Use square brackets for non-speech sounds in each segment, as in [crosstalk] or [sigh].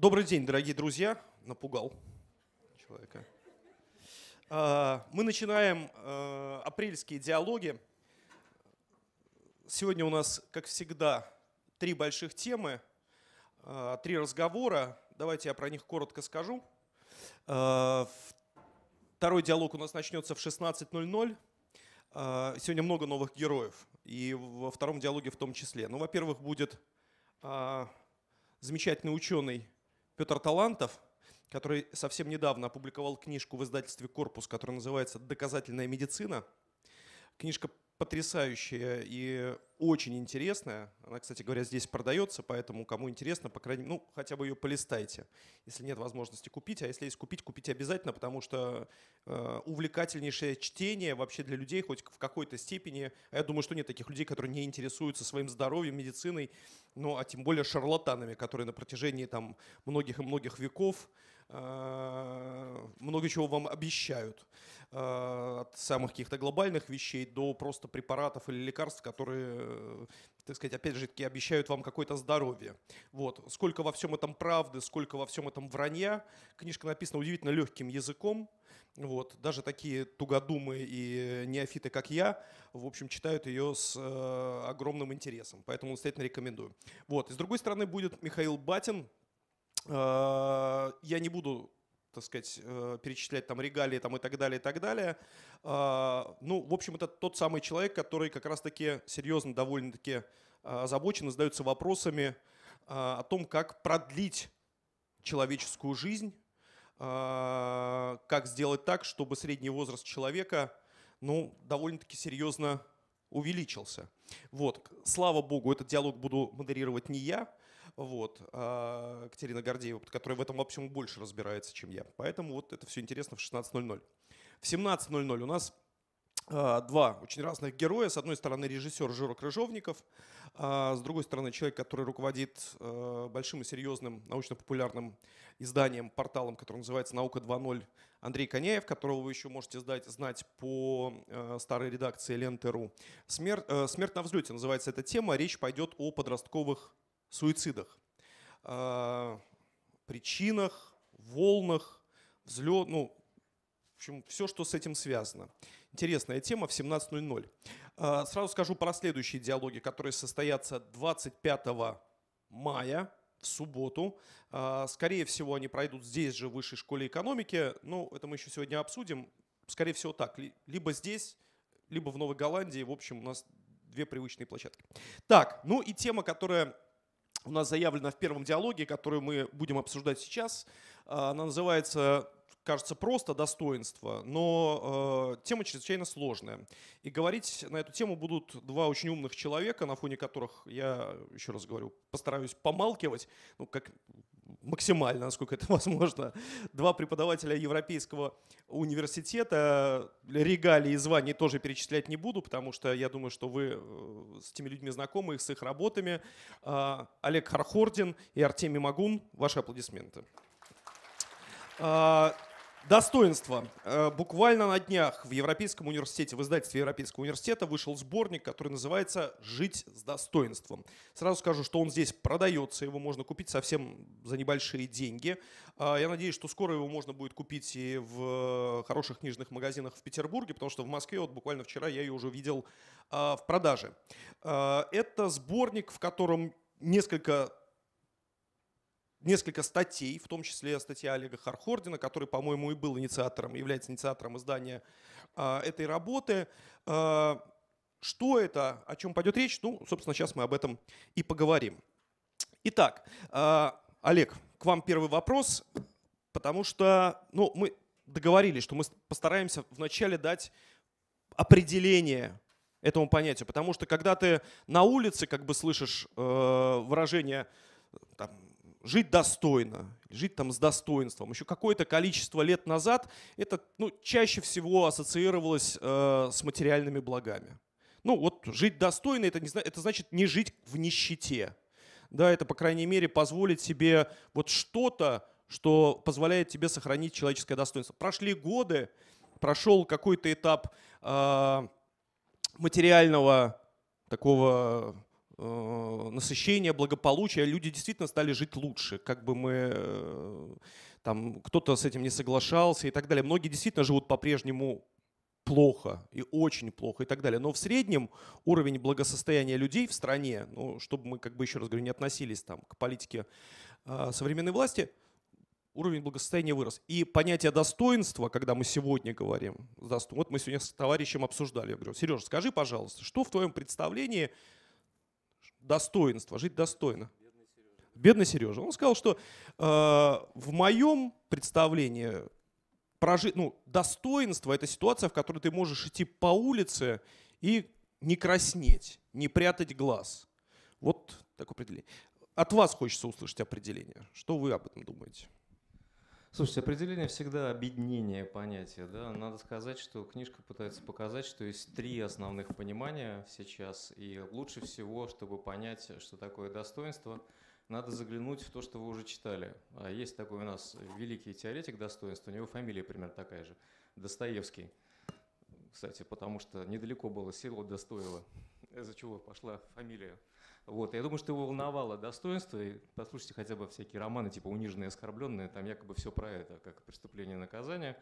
Добрый день, дорогие друзья. Напугал человека. А, мы начинаем а, апрельские диалоги. Сегодня у нас, как всегда, три больших темы, а, три разговора. Давайте я про них коротко скажу. Второй диалог у нас начнется в 16.00. Сегодня много новых героев, и во втором диалоге в том числе. Ну, во-первых, будет замечательный ученый Петр Талантов, который совсем недавно опубликовал книжку в издательстве «Корпус», которая называется «Доказательная медицина». Книжка потрясающая и очень интересная. Она, кстати говоря, здесь продается, поэтому кому интересно, по крайней мере, ну, хотя бы ее полистайте. Если нет возможности купить, а если есть купить, купите обязательно, потому что э, увлекательнейшее чтение вообще для людей хоть в какой-то степени. А я думаю, что нет таких людей, которые не интересуются своим здоровьем, медициной, ну, а тем более шарлатанами, которые на протяжении там многих и многих веков много чего вам обещают. Э, от самых каких-то глобальных вещей до просто препаратов или лекарств, которые, э, так сказать, опять же таки обещают вам какое-то здоровье. Вот. Сколько во всем этом правды, сколько во всем этом вранья. Книжка написана удивительно легким языком. Вот. Даже такие тугодумы и неофиты, как я, в общем, читают ее с э, огромным интересом. Поэтому настоятельно рекомендую. Вот. И с другой стороны будет Михаил Батин. Э, я не буду так сказать, э, перечислять там регалии там, и так далее, и так далее. А, ну, в общем, это тот самый человек, который как раз-таки серьезно, довольно-таки озабочен и задается вопросами о том, как продлить человеческую жизнь, как сделать так, чтобы средний возраст человека ну, довольно-таки серьезно увеличился. Вот. Слава богу, этот диалог буду модерировать не я, вот, а Катерина Гордеева, которая в этом во всем больше разбирается, чем я. Поэтому вот это все интересно в 16.00. В 17.00 у нас а, два очень разных героя. С одной стороны режиссер Жора Крыжовников, а с другой стороны человек, который руководит а, большим и серьезным научно-популярным изданием, порталом, который называется «Наука 2.0» Андрей Коняев, которого вы еще можете знать, знать по старой редакции Ленты.ру. «Смерть, «Смерть на взлете» называется эта тема. Речь пойдет о подростковых суицидах, причинах, волнах, взлет, ну, в общем, все, что с этим связано. Интересная тема в 17.00. А, сразу скажу про следующие диалоги, которые состоятся 25 мая в субботу. А, скорее всего, они пройдут здесь же, в Высшей школе экономики. Ну, это мы еще сегодня обсудим. Скорее всего, так. Либо здесь, либо в Новой Голландии. В общем, у нас две привычные площадки. Так, ну и тема, которая у нас заявлена в первом диалоге, которую мы будем обсуждать сейчас. А, она называется кажется просто достоинство, но э, тема чрезвычайно сложная. И говорить на эту тему будут два очень умных человека, на фоне которых я, еще раз говорю, постараюсь помалкивать, ну, как максимально, насколько это [laughs] возможно. Два преподавателя Европейского университета, регалии и званий тоже перечислять не буду, потому что я думаю, что вы э, с этими людьми знакомы, с их работами. А, Олег Хархордин и Артемий Магун. Ваши аплодисменты. Достоинство. Э, буквально на днях в Европейском университете, в издательстве Европейского университета вышел сборник, который называется «Жить с достоинством». Сразу скажу, что он здесь продается, его можно купить совсем за небольшие деньги. А, я надеюсь, что скоро его можно будет купить и в хороших книжных магазинах в Петербурге, потому что в Москве вот буквально вчера я ее уже видел а, в продаже. А, это сборник, в котором несколько несколько статей, в том числе статья Олега Хархордина, который, по-моему, и был инициатором, является инициатором издания а, этой работы. А, что это, о чем пойдет речь? Ну, собственно, сейчас мы об этом и поговорим. Итак, а, Олег, к вам первый вопрос, потому что ну, мы договорились, что мы постараемся вначале дать определение этому понятию, потому что когда ты на улице как бы слышишь э, выражение там, жить достойно, жить там с достоинством. Еще какое-то количество лет назад это ну, чаще всего ассоциировалось э, с материальными благами. Ну вот жить достойно, это, не, это значит не жить в нищете. Да, это, по крайней мере, позволить себе вот что-то, что позволяет тебе сохранить человеческое достоинство. Прошли годы, прошел какой-то этап э, материального такого насыщения, благополучия. Люди действительно стали жить лучше. Как бы мы э, там кто-то с этим не соглашался и так далее. Многие действительно живут по-прежнему плохо и очень плохо и так далее. Но в среднем уровень благосостояния людей в стране, ну, чтобы мы, как бы еще раз говорю, не относились там к политике э, современной власти, уровень благосостояния вырос. И понятие достоинства, когда мы сегодня говорим, вот мы сегодня с товарищем обсуждали, я говорю, Сережа, скажи, пожалуйста, что в твоем представлении достоинство, жить достойно? Бедный Сережа. Он сказал, что э, в моем представлении прожить, ну, достоинство – это ситуация, в которой ты можешь идти по улице и не краснеть, не прятать глаз. Вот такое определение. От вас хочется услышать определение. Что вы об этом думаете? Слушайте, определение всегда объединение понятия. Да? Надо сказать, что книжка пытается показать, что есть три основных понимания сейчас. И лучше всего, чтобы понять, что такое достоинство, надо заглянуть в то, что вы уже читали. А есть такой у нас великий теоретик достоинства, у него фамилия примерно такая же, Достоевский. Кстати, потому что недалеко было село Достоево, из-за чего пошла фамилия вот, я думаю, что его волновало достоинство. И послушайте хотя бы всякие романы, типа «Униженные и оскорбленные», там якобы все про это, как преступление и наказание.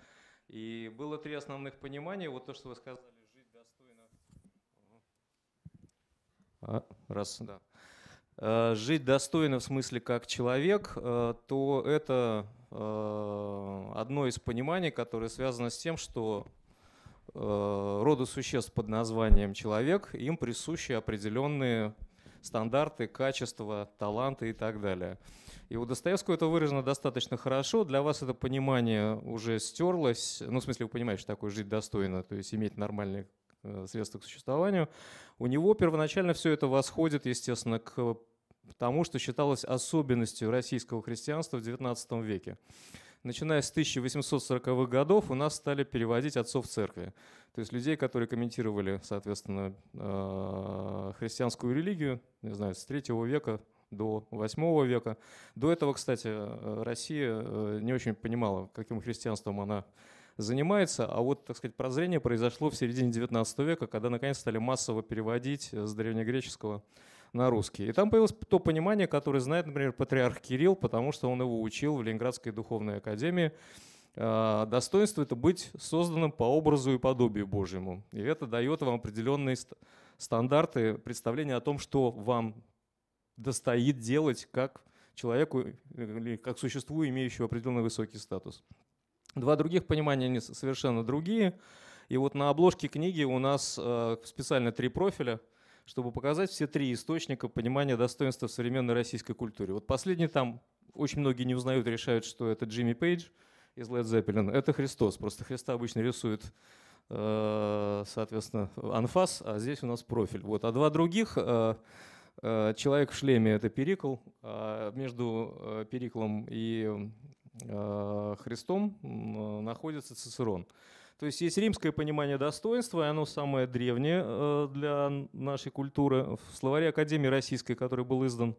И было три основных понимания. Вот то, что вы сказали, жить достойно. А, раз, да. Э, жить достойно в смысле как человек, э, то это э, одно из пониманий, которое связано с тем, что роду существ под названием человек, им присущи определенные стандарты, качество, таланты и так далее. И у Достоевского это выражено достаточно хорошо. Для вас это понимание уже стерлось. Ну, в смысле, вы понимаете, что такое жить достойно, то есть иметь нормальные э, средства к существованию. У него первоначально все это восходит, естественно, к тому, что считалось особенностью российского христианства в XIX веке начиная с 1840-х годов у нас стали переводить отцов церкви. То есть людей, которые комментировали, соответственно, э, христианскую религию, не знаю, с 3 века до 8 века. До этого, кстати, э, Россия э, не очень понимала, каким христианством она занимается, а вот, так сказать, прозрение произошло в середине 19 века, когда наконец стали массово переводить с древнегреческого на русский. И там появилось то понимание, которое знает, например, патриарх Кирилл, потому что он его учил в Ленинградской духовной академии. А, достоинство – это быть созданным по образу и подобию Божьему. И это дает вам определенные стандарты представления о том, что вам достоит делать как человеку или как существу, имеющему определенный высокий статус. Два других понимания они совершенно другие. И вот на обложке книги у нас а, специально три профиля – чтобы показать все три источника понимания достоинства в современной российской культуре. Вот последний там очень многие не узнают, решают, что это Джимми Пейдж из Led Zeppelin. Это Христос. Просто Христа обычно рисуют, э, соответственно, анфас, а здесь у нас профиль. Вот. А два других э, э, Человек в шлеме – это Перикл. А между Периклом и Христом находится Цицерон. То есть есть римское понимание достоинства, и оно самое древнее э, для нашей культуры. В словаре Академии Российской, который был издан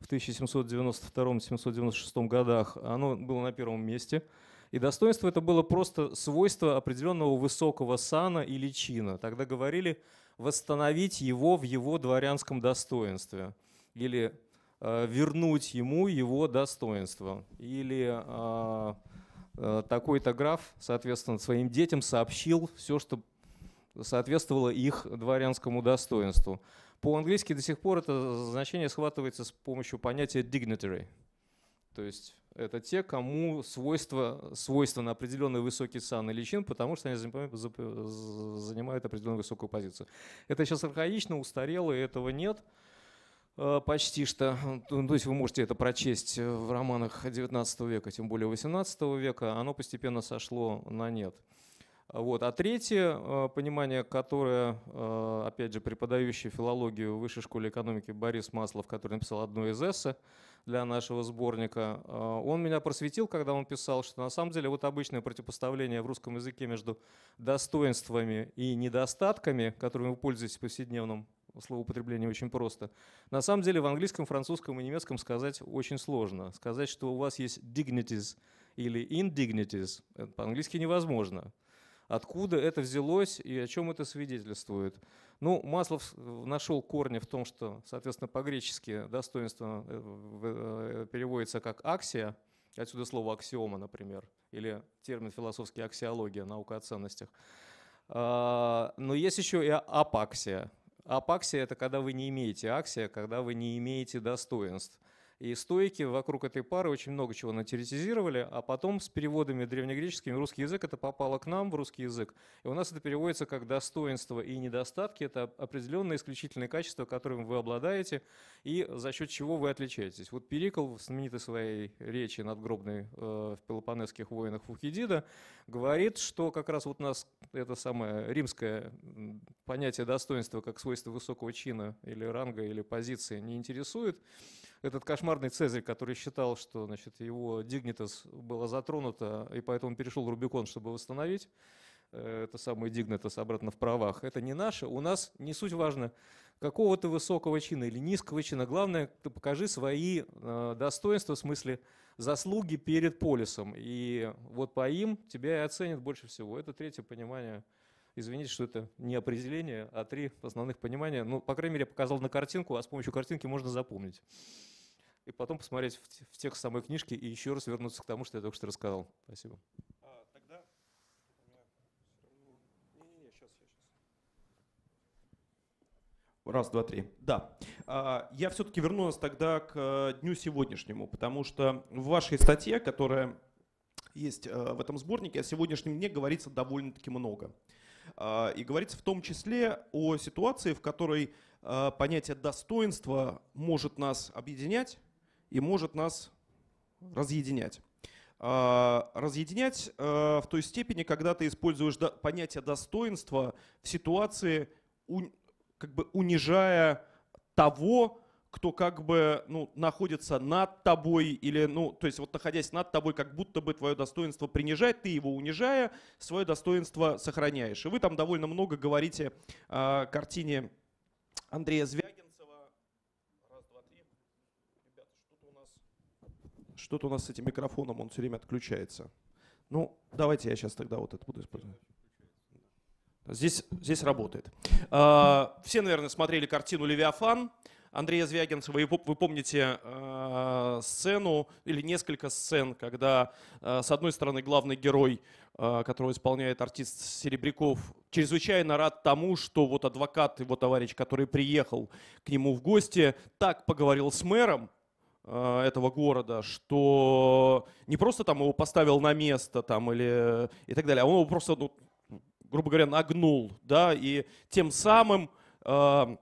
в 1792-1796 годах, оно было на первом месте. И достоинство это было просто свойство определенного высокого сана или чина. Тогда говорили восстановить его в его дворянском достоинстве. Или э, вернуть ему его достоинство. Или э, такой-то граф, соответственно, своим детям сообщил все, что соответствовало их дворянскому достоинству. По-английски до сих пор это значение схватывается с помощью понятия dignitary. То есть это те, кому свойство, свойственно определенный высокий сан или чин, потому что они занимают определенную высокую позицию. Это сейчас архаично, устарело, и этого нет. Э, почти что. Ну, то есть вы можете это прочесть в романах XIX века, тем более XVIII века. Оно постепенно сошло на нет. Вот. А третье э, понимание, которое, э, опять же, преподающий филологию в Высшей школе экономики Борис Маслов, который написал одно из эссе для нашего сборника, он меня просветил, когда он писал, что на самом деле вот обычное противопоставление в русском языке между достоинствами и недостатками, которыми вы пользуетесь в повседневном словоупотребление очень просто. На самом деле в английском, французском и немецком сказать очень сложно. Сказать, что у вас есть dignities или indignities, по-английски невозможно. Откуда это взялось и о чем это свидетельствует? Ну, Маслов нашел корни в том, что, соответственно, по-гречески достоинство переводится как аксия, отсюда слово аксиома, например, или термин философский аксиология, наука о ценностях. А, но есть еще и апаксия. Апаксия – это когда вы не имеете аксия, когда вы не имеете достоинств. И стойки вокруг этой пары очень много чего натеритизировали, а потом с переводами древнегреческими русский язык это попало к нам в русский язык. И у нас это переводится как достоинство и недостатки. Это определенные исключительные качества, которыми вы обладаете и за счет чего вы отличаетесь. Вот Перикл в знаменитой своей речи надгробной э, в Пелопонесских войнах Фукидида говорит, что как раз вот нас это самое римское понятие достоинства как свойство высокого чина или ранга или позиции не интересует этот кошмарный Цезарь, который считал, что значит, его дигнитас было затронуто, и поэтому перешел Рубикон, чтобы восстановить э, это самое дигнитас обратно в правах. Это не наше. У нас не суть важно, какого ты высокого чина или низкого чина. Главное, ты покажи свои э, достоинства, в смысле заслуги перед полисом. И вот по им тебя и оценят больше всего. Это третье понимание Извините, что это не определение, а три основных понимания. Ну, по крайней мере, я показал на картинку, а с помощью картинки можно запомнить и потом посмотреть в, в текст самой книжки и еще раз вернуться к тому, что я только что рассказал. Спасибо. А, тогда... Раз, два, три. Да. А, я все-таки верну нас тогда к э, дню сегодняшнему, потому что в вашей статье, которая есть э, в этом сборнике, о сегодняшнем дне говорится довольно-таки много. А, и говорится в том числе о ситуации, в которой э, понятие достоинства может нас объединять, и может нас разъединять. А, разъединять а, в той степени, когда ты используешь понятие достоинства в ситуации, как бы унижая того, кто как бы ну, находится над тобой, или, ну, то есть вот находясь над тобой, как будто бы твое достоинство принижает, ты его унижая, свое достоинство сохраняешь. И вы там довольно много говорите о картине Андрея Звягина, Что-то у нас с этим микрофоном, он все время отключается. Ну, давайте я сейчас тогда вот это буду использовать. Здесь, здесь работает. А, все, наверное, смотрели картину «Левиафан». Андрея Звягинцева, вы, помните э, сцену или несколько сцен, когда э, с одной стороны главный герой, которого исполняет артист Серебряков, чрезвычайно рад тому, что вот адвокат, его товарищ, который приехал к нему в гости, так поговорил с мэром, этого города, что не просто там его поставил на место там или и так далее, а он его просто, ну, грубо говоря, нагнул, да, и тем самым э,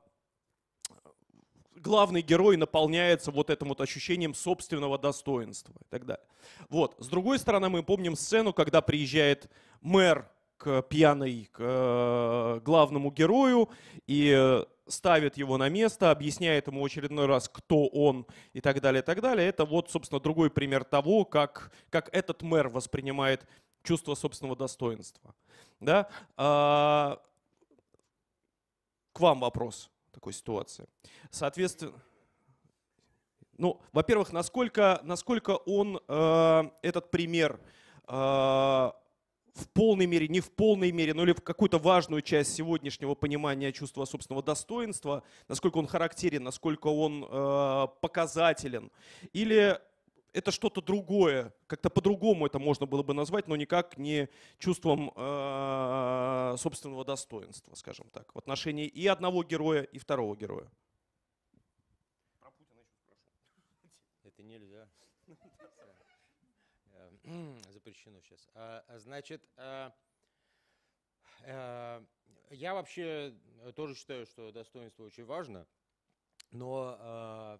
главный герой наполняется вот этим вот ощущением собственного достоинства и так далее. Вот. С другой стороны, мы помним сцену, когда приезжает мэр к пьяной к э, главному герою и ставит его на место, объясняет ему очередной раз, кто он и так далее, и так далее. Это вот, собственно, другой пример того, как, как этот мэр воспринимает чувство собственного достоинства. Да? А, к вам вопрос такой ситуации. Соответственно, ну, во-первых, насколько, насколько он, э, этот пример, э, в полной мере, не в полной мере, но или в какую-то важную часть сегодняшнего понимания чувства собственного достоинства, насколько он характерен, насколько он э, показателен, или это что-то другое, как-то по-другому это можно было бы назвать, но никак не чувством э, собственного достоинства, скажем так, в отношении и одного героя, и второго героя. Это нельзя [laughs] запрещено сейчас. А, а, значит, а, я вообще тоже считаю, что достоинство очень важно, но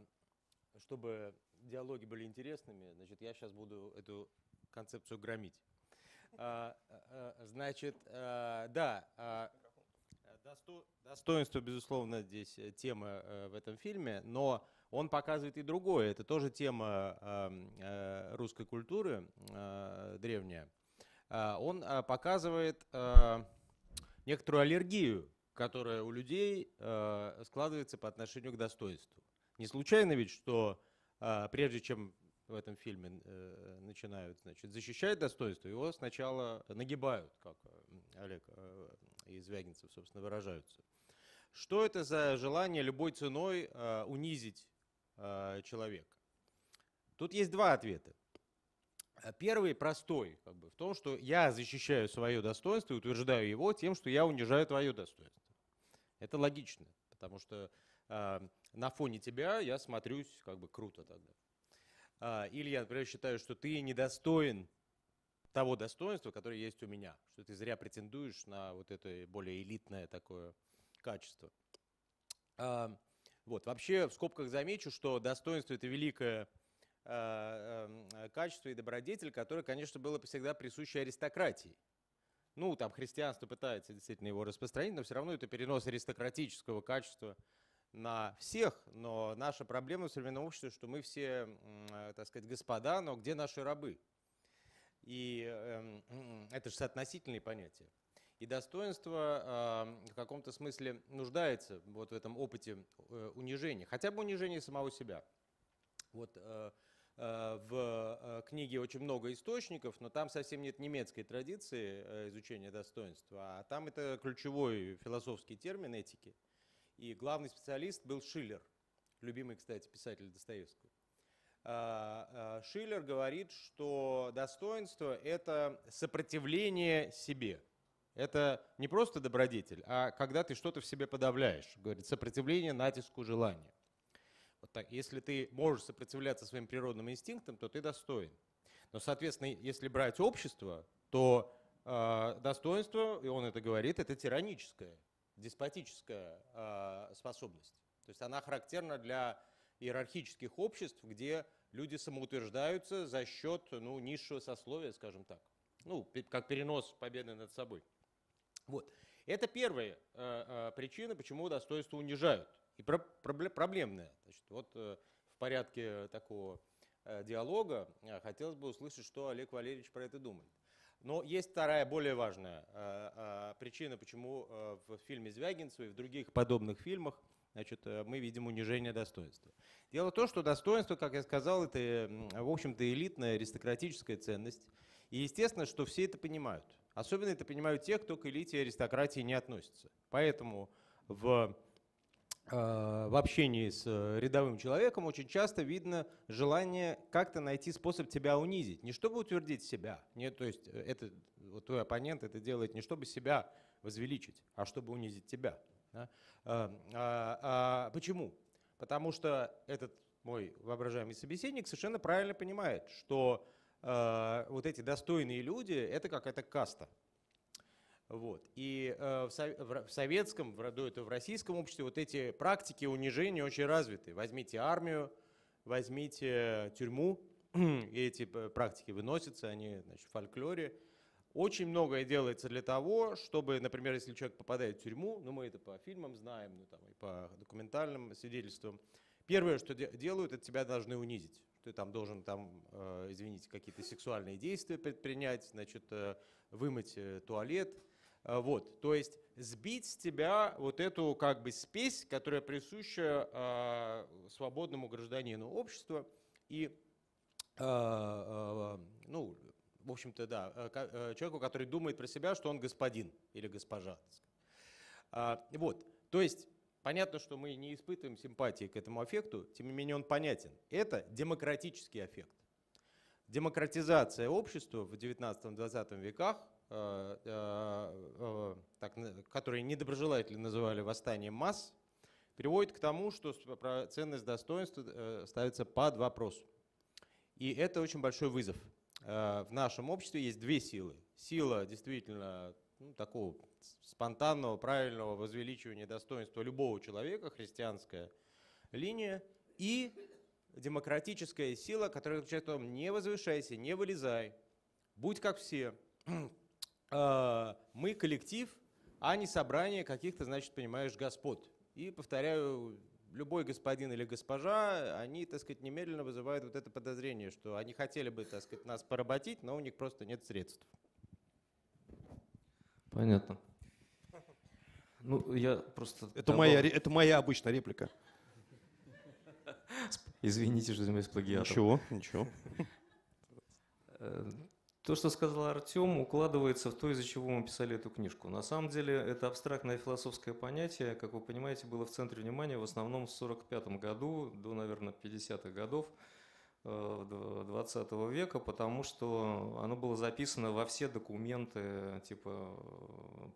чтобы диалоги были интересными, значит, я сейчас буду эту концепцию громить. Значит, да, достоинство, безусловно, здесь тема э, в этом фильме, но он показывает и другое. Это тоже тема э, русской культуры э, древняя. А, он показывает э, некоторую аллергию, которая у людей складывается по отношению к достоинству. Не случайно ведь, что прежде чем в этом фильме начинают значит, защищать достоинство, его сначала нагибают, как Олег из Вягинцев, собственно, выражаются Что это за желание любой ценой э, унизить э, человека? Тут есть два ответа. Э, первый простой, как бы, в том, что я защищаю свое достоинство и утверждаю его тем, что я унижаю твое достоинство. Это логично, потому что э, на фоне тебя я смотрюсь как бы круто тогда. Э, или я, например, считаю, что ты недостоин того достоинства, которое есть у меня, что ты зря претендуешь на вот это более элитное такое качество. Э, вот, вообще в скобках замечу, что достоинство это великое Э, эм, э, качество и добродетель, которое, конечно, было всегда присуще аристократии. Ну, там христианство пытается действительно его распространить, но все равно это перенос аристократического качества на всех. Но наша проблема в современном обществе, что мы все, так сказать, господа, но где наши рабы? И э, [clears throat] это же соотносительные понятия. И достоинство э, в каком-то смысле нуждается вот в этом опыте э, унижения, хотя бы унижения самого себя. Вот э, Э, в книге очень много источников, но там совсем нет немецкой традиции изучения достоинства, а там это ключевой философский термин этики. И главный специалист был Шиллер, любимый, кстати, писатель Достоевского. Шиллер говорит, что достоинство – это сопротивление себе. Это не просто добродетель, а когда ты что-то в себе подавляешь. Говорит, сопротивление натиску желания. Вот так. Если ты можешь сопротивляться своим природным инстинктам, то ты достоин. Но, соответственно, если брать общество, то э, достоинство, и он это говорит, это тираническая, деспотическая э, способность. То есть она характерна для иерархических обществ, где люди самоутверждаются за счет ну, низшего сословия, скажем так. Ну, как перенос победы над собой. Вот. Это первая э, э, причина, почему достоинство унижают и про проблемная. Значит, вот э, в порядке такого э, диалога э, хотелось бы услышать, что Олег Валерьевич про это думает. Но есть вторая, более важная причина, почему в фильме Звягинцева и в других подобных фильмах значит, мы видим унижение достоинства. Дело в том, что достоинство, как я сказал, это, в общем-то, элитная аристократическая ценность. И естественно, что все это понимают. Особенно это понимают те, кто к элите аристократии не относится. Поэтому в в общении с э, рядовым человеком очень часто видно желание как-то найти способ тебя унизить. Не чтобы утвердить себя, нет, то есть э, это, вот твой оппонент это делает не чтобы себя возвеличить, а чтобы унизить тебя. Да? А, а, а, почему? Потому что этот мой воображаемый собеседник совершенно правильно понимает, что а, вот эти достойные люди – это какая-то каста. Вот. И э, в, в советском, в, до этого в российском обществе вот эти практики унижения очень развиты. Возьмите армию, возьмите тюрьму, [clears throat] и эти практики выносятся, они значит, в фольклоре. Очень многое делается для того, чтобы, например, если человек попадает в тюрьму, ну мы это по фильмам знаем, ну, там, и по документальным свидетельствам, первое, что де делают, это тебя должны унизить. Ты там должен, там, э, извините, какие-то сексуальные действия предпринять, значит, э, вымыть э, туалет, вот, то есть сбить с тебя вот эту как бы спесь, которая присуща свободному гражданину общества и, ну, в общем-то, да, человеку, который думает про себя, что он господин или госпожа. А, вот, то есть понятно, что мы не испытываем симпатии к этому аффекту, тем не менее он понятен. Это демократический аффект. Демократизация общества в 19-20 веках Э, э, э, которые недоброжелатели называли восстанием масс, приводит к тому, что ценность достоинства ставится под вопрос. И это очень большой вызов. В нашем обществе есть две силы. Сила действительно ну, такого спонтанного, правильного возвеличивания достоинства любого человека, христианская линия, и демократическая сила, которая заключается в том, не возвышайся, не вылезай, будь как все, [clears throat] а, мы коллектив, а не собрание каких-то, значит, понимаешь, господ. И, повторяю, любой господин или госпожа, они, так сказать, немедленно вызывают вот это подозрение, что они хотели бы, так сказать, нас поработить, но у них просто нет средств. Понятно. Ну, я просто... Это, добав... моя, это моя обычная реплика. Извините, что занимаюсь плагиатом. Ничего, ничего. Э, То, что сказал Артем, укладывается в то, из-за чего мы писали эту книжку. На самом деле это абстрактное философское понятие, как вы понимаете, было в центре внимания в основном в 1945 году до, наверное, 50-х годов 20 э, века, потому что оно было записано во все документы, типа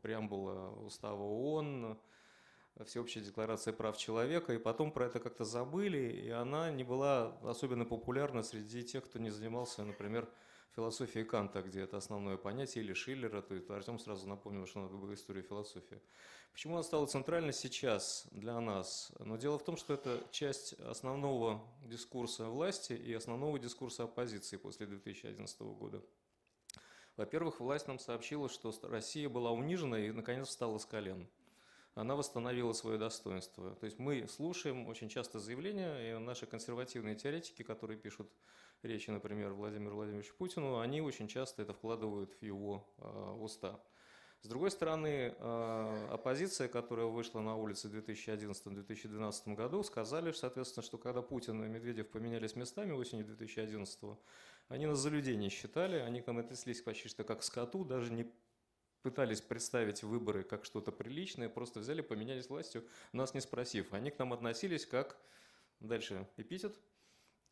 преамбула Устава ООН, Всеобщая декларация прав человека, и потом про это как-то забыли, и она не была особенно популярна среди тех, кто не занимался, например, философии Канта, где это основное понятие, или Шиллера, то это Артем сразу напомнил, что надо было историю философии. Почему она стала центральной сейчас для нас? Но дело в том, что это часть основного дискурса власти и основного дискурса оппозиции после 2011 года. Во-первых, власть нам сообщила, что Россия была унижена и, наконец, встала с колен. Она восстановила свое достоинство. То есть мы слушаем очень часто заявления, и наши консервативные теоретики, которые пишут речи, например, Владимиру Владимировичу Путину, они очень часто это вкладывают в его э, уста. С другой стороны, э, оппозиция, которая вышла на улицы в 2011-2012 году, сказали, соответственно, что когда Путин и Медведев поменялись местами осенью 2011 они нас за людей не считали, они к нам отнеслись почти что как к скоту, даже не пытались представить выборы как что-то приличное, просто взяли, поменялись властью, нас не спросив. Они к нам относились как, дальше эпитет,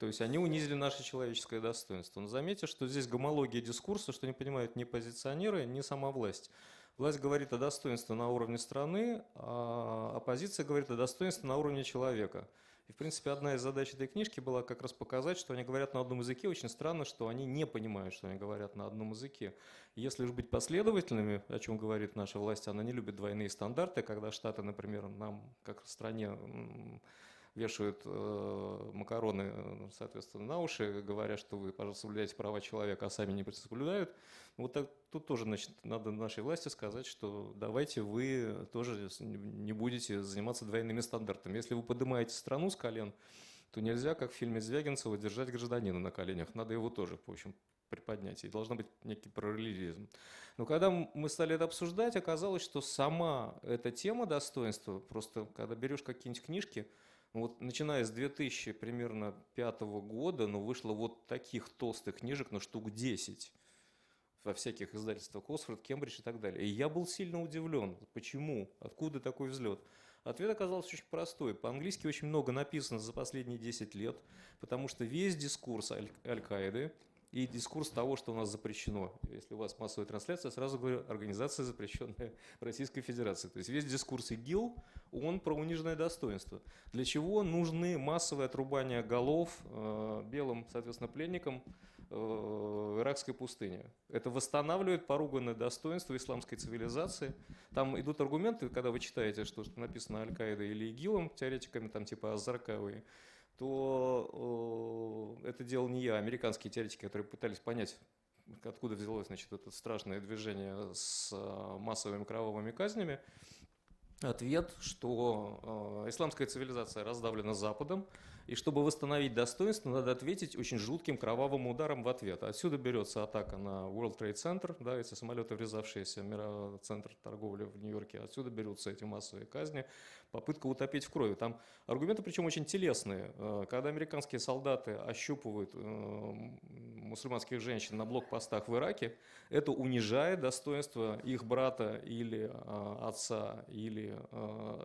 то есть они унизили наше человеческое достоинство. Но заметьте, что здесь гомология дискурса, что не понимают ни позиционеры, ни сама власть. Власть говорит о достоинстве на уровне страны, а оппозиция говорит о достоинстве на уровне человека. И, в принципе, одна из задач этой книжки была как раз показать, что они говорят на одном языке. Очень странно, что они не понимают, что они говорят на одном языке. Если уж быть последовательными, о чем говорит наша власть, она не любит двойные стандарты, когда Штаты, например, нам, как стране, вешают э, макароны, э, соответственно, на уши, говоря, что вы, пожалуйста, соблюдаете права человека, а сами не соблюдают. Вот так, тут тоже значит, надо нашей власти сказать, что давайте вы тоже не будете заниматься двойными стандартами. Если вы поднимаете страну с колен, то нельзя, как в фильме Звягинцева, держать гражданина на коленях. Надо его тоже, в общем, приподнять. И должен быть некий параллелизм. Но когда мы стали это обсуждать, оказалось, что сама эта тема достоинства, просто когда берешь какие-нибудь книжки, вот начиная с 2000 примерно пятого года, ну, вышло вот таких толстых книжек, ну, штук 10 во всяких издательствах Оксфорд, Кембридж и так далее. И я был сильно удивлен, почему, откуда такой взлет. Ответ оказался очень простой. По-английски очень много написано за последние 10 лет, потому что весь дискурс Аль-Каиды и дискурс того, что у нас запрещено. Если у вас массовая трансляция, сразу говорю, организация, запрещенная в [laughs] Российской Федерации. То есть весь дискурс ИГИЛ, он про униженное достоинство. Для чего нужны массовые отрубания голов э, белым, соответственно, пленникам э, в иракской пустыне? Это восстанавливает поруганное достоинство исламской цивилизации. Там идут аргументы, когда вы читаете, что написано Аль-Каидой или ИГИЛом, теоретиками там типа Азаркавы, то э, это делал не я, а американские теоретики, которые пытались понять, откуда взялось значит, это страшное движение с э, массовыми кровавыми казнями. Ответ, что э, исламская цивилизация раздавлена Западом, и чтобы восстановить достоинство, надо ответить очень жутким кровавым ударом в ответ. Отсюда берется атака на World Trade Center, да, эти самолеты, врезавшиеся в центр торговли в Нью-Йорке. Отсюда берутся эти массовые казни, попытка утопить в крови. Там аргументы, причем очень телесные. Э, когда американские солдаты ощупывают э, мусульманских женщин на блокпостах в Ираке, это унижает достоинство их брата или э, отца, или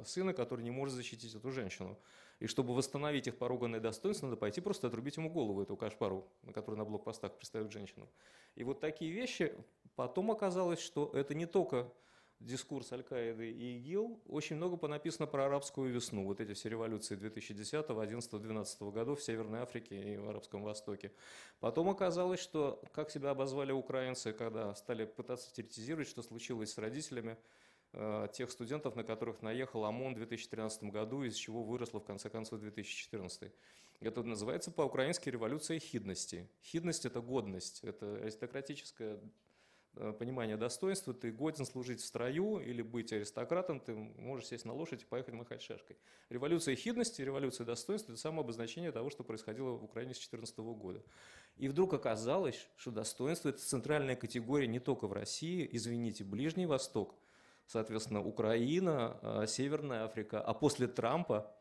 сына, который не может защитить эту женщину. И чтобы восстановить их поруганное достоинство, надо пойти просто отрубить ему голову, эту кашпару, на которой на блокпостах пристают женщину. И вот такие вещи, потом оказалось, что это не только дискурс Аль-Каиды и ИГИЛ, очень много понаписано про арабскую весну. Вот эти все революции 2010, 11, 12 годов в Северной Африке и в Арабском Востоке. Потом оказалось, что как себя обозвали украинцы, когда стали пытаться теоретизировать, что случилось с родителями, тех студентов, на которых наехал ОМОН в 2013 году, из чего выросло в конце концов 2014. Это называется по-украински революция хидности. Хидность – это годность, это аристократическое э, понимание достоинства. Ты годен служить в строю или быть аристократом, ты можешь сесть на лошадь и поехать махать шашкой. Революция хидности, революция достоинства – это само обозначение того, что происходило в Украине с 2014 года. И вдруг оказалось, что достоинство – это центральная категория не только в России, извините, Ближний Восток – соответственно, Украина, а, Северная Африка, а после Трампа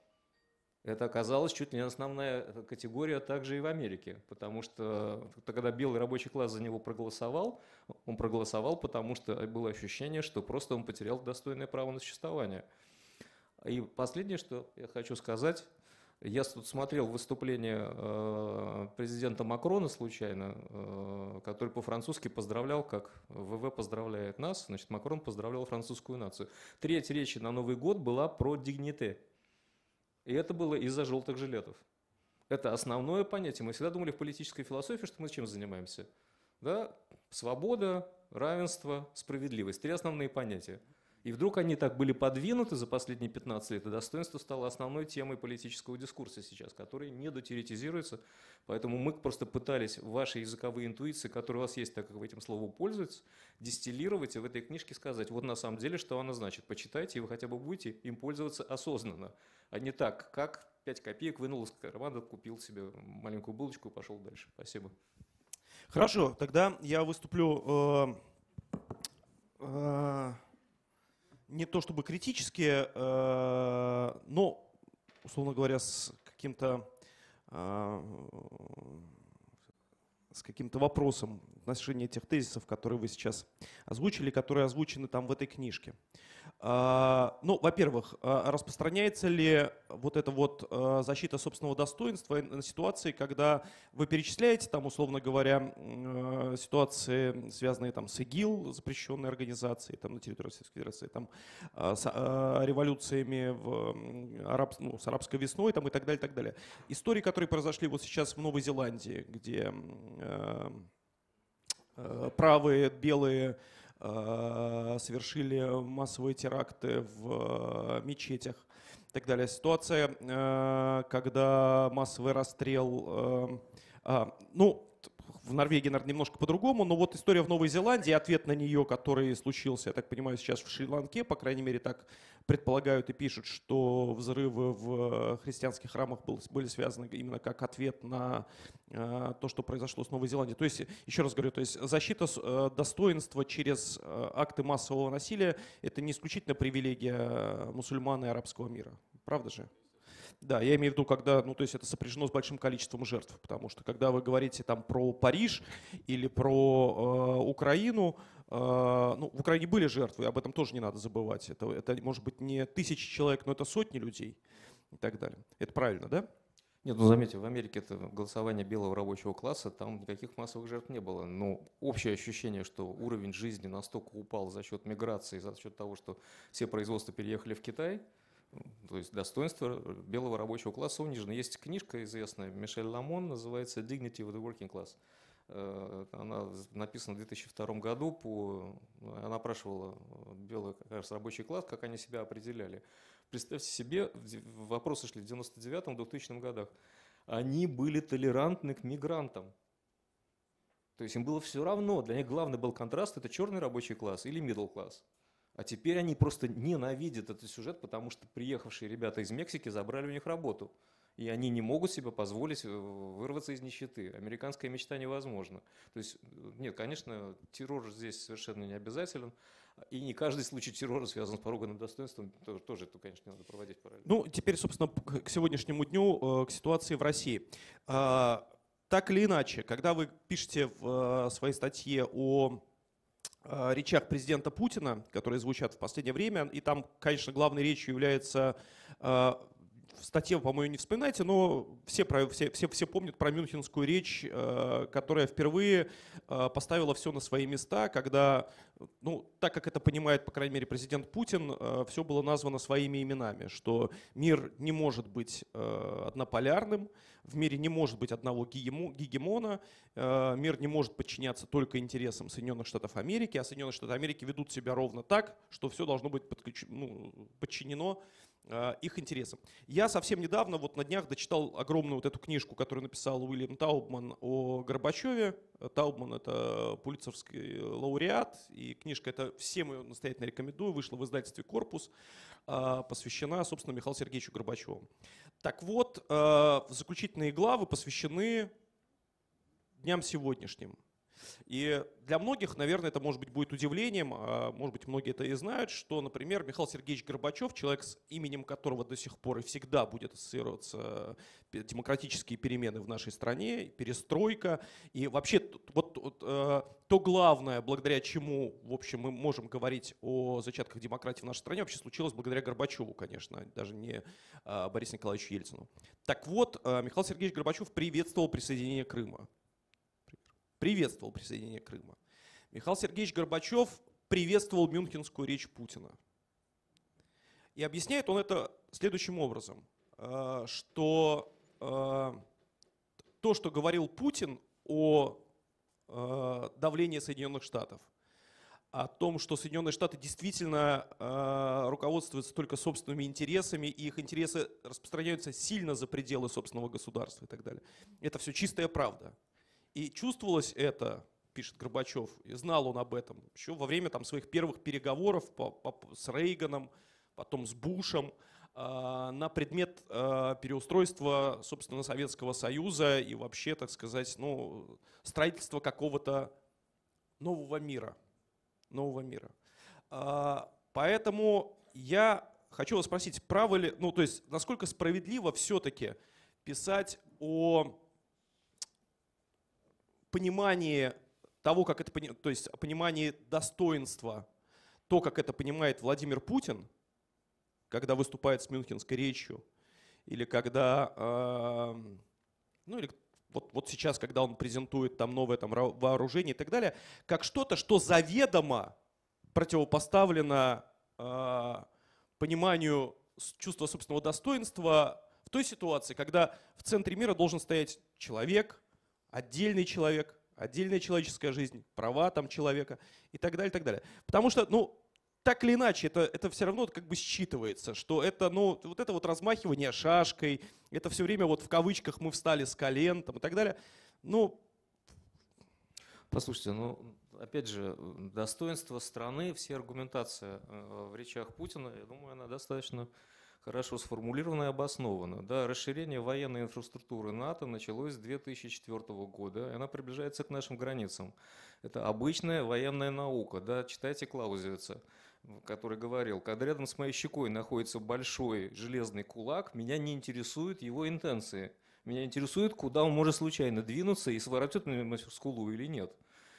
Это оказалось чуть ли не основная категория также и в Америке, потому что когда белый рабочий класс за него проголосовал, он проголосовал, потому что было ощущение, что просто он потерял достойное право на существование. И последнее, что я хочу сказать, я тут смотрел выступление э, президента Макрона случайно, э, который по-французски поздравлял, как ВВ поздравляет нас, значит, Макрон поздравлял французскую нацию. Треть речи на Новый год была про дигните. И это было из-за желтых жилетов. Это основное понятие. Мы всегда думали в политической философии, что мы чем занимаемся. Да? Свобода, равенство, справедливость. Три основные понятия. И вдруг они так были подвинуты за последние 15 лет, и достоинство стало основной темой политического дискурса сейчас, который не дотеоретизируется. Поэтому мы просто пытались ваши языковые интуиции, которые у вас есть, так как вы этим словом пользуетесь, дистиллировать и в этой книжке сказать, вот на самом деле, что она значит. Почитайте, и вы хотя бы будете им пользоваться осознанно, а не так, как 5 копеек вынул из кармана, купил себе маленькую булочку и пошел дальше. Спасибо. Хорошо, тогда я выступлю... Э, э, не то чтобы критически, э, но, условно говоря, с каким-то э, с каким-то вопросом в отношении тех тезисов, которые вы сейчас озвучили, которые озвучены там в этой книжке. А, ну, во-первых, а, распространяется ли вот эта вот а, защита собственного достоинства на ситуации, когда вы перечисляете, там, условно говоря, ситуации, связанные там с ИГИЛ, запрещенной организацией там, на территории Российской Федерации, там, с революциями в араб, ну, с арабской весной там, и так далее, и так далее. Истории, которые произошли вот сейчас в Новой Зеландии, где правые, белые совершили массовые теракты в э, мечетях и так далее. Ситуация, э, когда массовый расстрел, а, ну, в Норвегии, наверное, немножко по-другому, но вот история в Новой Зеландии, ответ на нее, который случился, я так понимаю, сейчас в Шри-Ланке, по крайней мере, так предполагают и пишут, что взрывы в христианских храмах были связаны именно как ответ на э, то, что произошло с Новой Зеландией. То есть, еще раз говорю, то есть защита э, достоинства через э, акты массового насилия – это не исключительно привилегия мусульман и арабского мира. Правда же? Да, я имею в виду, когда, ну, то есть это сопряжено с большим количеством жертв, потому что когда вы говорите там про Париж или про э, Украину, э, ну, в Украине были жертвы, об этом тоже не надо забывать. Это, это может быть не тысячи человек, но это сотни людей и так далее. Это правильно, да? Нет, ну заметьте, в Америке это голосование белого рабочего класса, там никаких массовых жертв не было. Но общее ощущение, что уровень жизни настолько упал за счет миграции, за счет того, что все производства переехали в Китай – то есть достоинство белого рабочего класса унижено. Есть книжка известная, Мишель Ламон, называется «Dignity of the Working Class». Э, она написана в 2002 году, по, она опрашивала белый как рабочий класс, как они себя определяли. Представьте себе, вопросы шли в 99-2000 годах. Они были толерантны к мигрантам. То есть им было все равно, для них главный был контраст, это черный рабочий класс или middle класс. А теперь они просто ненавидят этот сюжет, потому что приехавшие ребята из Мексики забрали у них работу. И они не могут себе позволить э, вырваться из нищеты. Американская мечта невозможна. То есть, э, нет, конечно, террор здесь совершенно не обязателен. И не каждый случай террора связан с поруганным достоинством. Тоже, тоже это, конечно, надо проводить параллельно. Ну, теперь, собственно, к сегодняшнему дню, э, к ситуации в России. А, так или иначе, когда вы пишете в своей статье о речах президента Путина, которые звучат в последнее время. И там, конечно, главной речью является э, в статье, по-моему, не вспоминайте, но все, про, все, все, все помнят про Мюнхенскую речь, э, которая впервые поставила все на свои места, когда, ну, так как это понимает, по крайней мере, президент Путин, все было названо своими именами, что мир не может быть однополярным, в мире не может быть одного гегемона, э, мир не может подчиняться только интересам Соединенных Штатов Америки, а Соединенные Штаты Америки ведут себя ровно так, что все должно быть ну, подчинено их интересам. Я совсем недавно, вот на днях, дочитал огромную вот эту книжку, которую написал Уильям Таубман о Горбачеве. Таубман — это пулицерский лауреат, и книжка эта всем ее настоятельно рекомендую, вышла в издательстве «Корпус», э, посвящена, собственно, Михаилу Сергеевичу Горбачеву. Так вот, э, заключительные главы посвящены дням сегодняшним. И для многих, наверное, это может быть будет удивлением, а может быть, многие это и знают, что, например, Михаил Сергеевич Горбачев, человек с именем которого до сих пор и всегда будет ассоциироваться демократические перемены в нашей стране, перестройка, и вообще вот, вот э, то главное, благодаря чему, в общем, мы можем говорить о зачатках демократии в нашей стране, вообще случилось благодаря Горбачеву, конечно, даже не э, Борису Николаевичу Ельцину. Так вот, э, Михаил Сергеевич Горбачев приветствовал присоединение Крыма приветствовал присоединение Крыма. Михаил Сергеевич Горбачев приветствовал мюнхенскую речь Путина. И объясняет он это следующим образом, э, что э, то, что говорил Путин о э, давлении Соединенных Штатов, о том, что Соединенные Штаты действительно руководствуются только собственными интересами, и их интересы распространяются сильно за пределы собственного государства и так далее. Это все чистая правда. И чувствовалось это, пишет Горбачев, и знал он об этом еще во время там, своих первых переговоров по, по, с Рейганом, потом с Бушем, э, на предмет э, переустройства, собственно, Советского Союза и вообще, так сказать, ну, строительства какого-то нового мира. Нового мира. Э, поэтому я хочу вас спросить, правы ли, ну, то есть, насколько справедливо все-таки писать о понимании того, как это, то есть понимании достоинства, то, как это понимает Владимир Путин, когда выступает с мюнхенской речью, или когда, ну или вот, вот сейчас, когда он презентует там новое там, вооружение и так далее, как что-то, что заведомо противопоставлено э, пониманию чувства собственного достоинства в той ситуации, когда в центре мира должен стоять человек, отдельный человек, отдельная человеческая жизнь, права там человека и так далее, и так далее. Потому что, ну, так или иначе, это, это все равно как бы считывается, что это, ну, вот это вот размахивание шашкой, это все время вот в кавычках мы встали с колен там, и так далее. Ну, Послушайте, ну, опять же, достоинство страны, все аргументация э, в речах Путина, я думаю, она достаточно хорошо сформулировано и обосновано. Да, расширение военной инфраструктуры НАТО началось с 2004 года, и она приближается к нашим границам. Это обычная военная наука. Да, читайте Клаузевица который говорил, когда рядом с моей щекой находится большой железный кулак, меня не интересуют его интенции. Меня интересует, куда он может случайно двинуться и своротет на скулу или нет.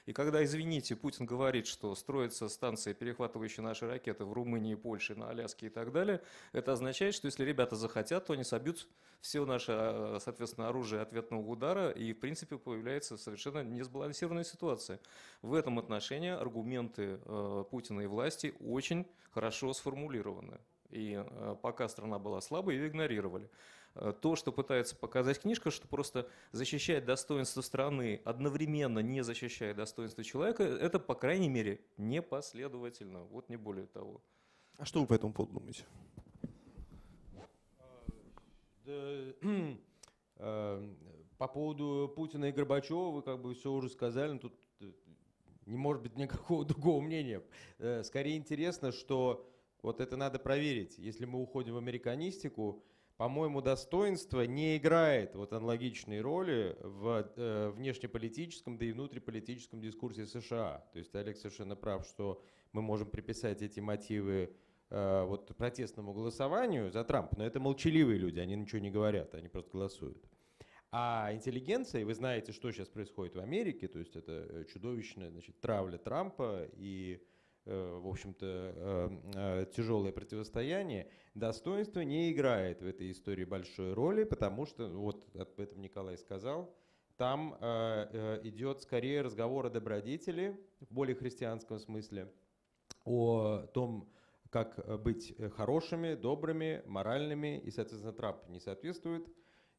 И когда, извините, Путин говорит, что строится станция, перехватывающая наши ракеты в Румынии, Польше, на Аляске и так далее, это означает, что если ребята захотят, то они собьют все наше, а, соответственно, оружие ответного удара, и, в принципе, появляется совершенно несбалансированная ситуация. В этом отношении аргументы э, Путина и власти очень хорошо сформулированы. И э, пока страна была слабой, ее игнорировали. Э, то, что пытается показать книжка, что просто защищает достоинство страны, одновременно не защищая достоинство человека, это, по крайней мере, непоследовательно. Вот не более того. А что вы по этому поводу думаете? Э, [clears throat] по поводу Путина и Горбачева вы как бы все уже сказали, тут э, не может быть никакого [laughs] другого мнения. Скорее интересно, что вот это надо проверить. Если мы уходим в американистику, по-моему, достоинство не играет вот аналогичной роли в э, внешнеполитическом, да и внутриполитическом дискурсе США. То есть Олег совершенно прав, что мы можем приписать эти мотивы э, вот протестному голосованию за Трампа, но это молчаливые люди, они ничего не говорят, они просто голосуют. А интеллигенция, и вы знаете, что сейчас происходит в Америке, то есть это э, чудовищная значит, травля Трампа и в общем-то, э, э, тяжелое противостояние, достоинство не играет в этой истории большой роли, потому что, вот об этом Николай сказал, там идет скорее разговор о добродетели в более христианском смысле, о том, как быть хорошими, добрыми, моральными, и, соответственно, Трамп не соответствует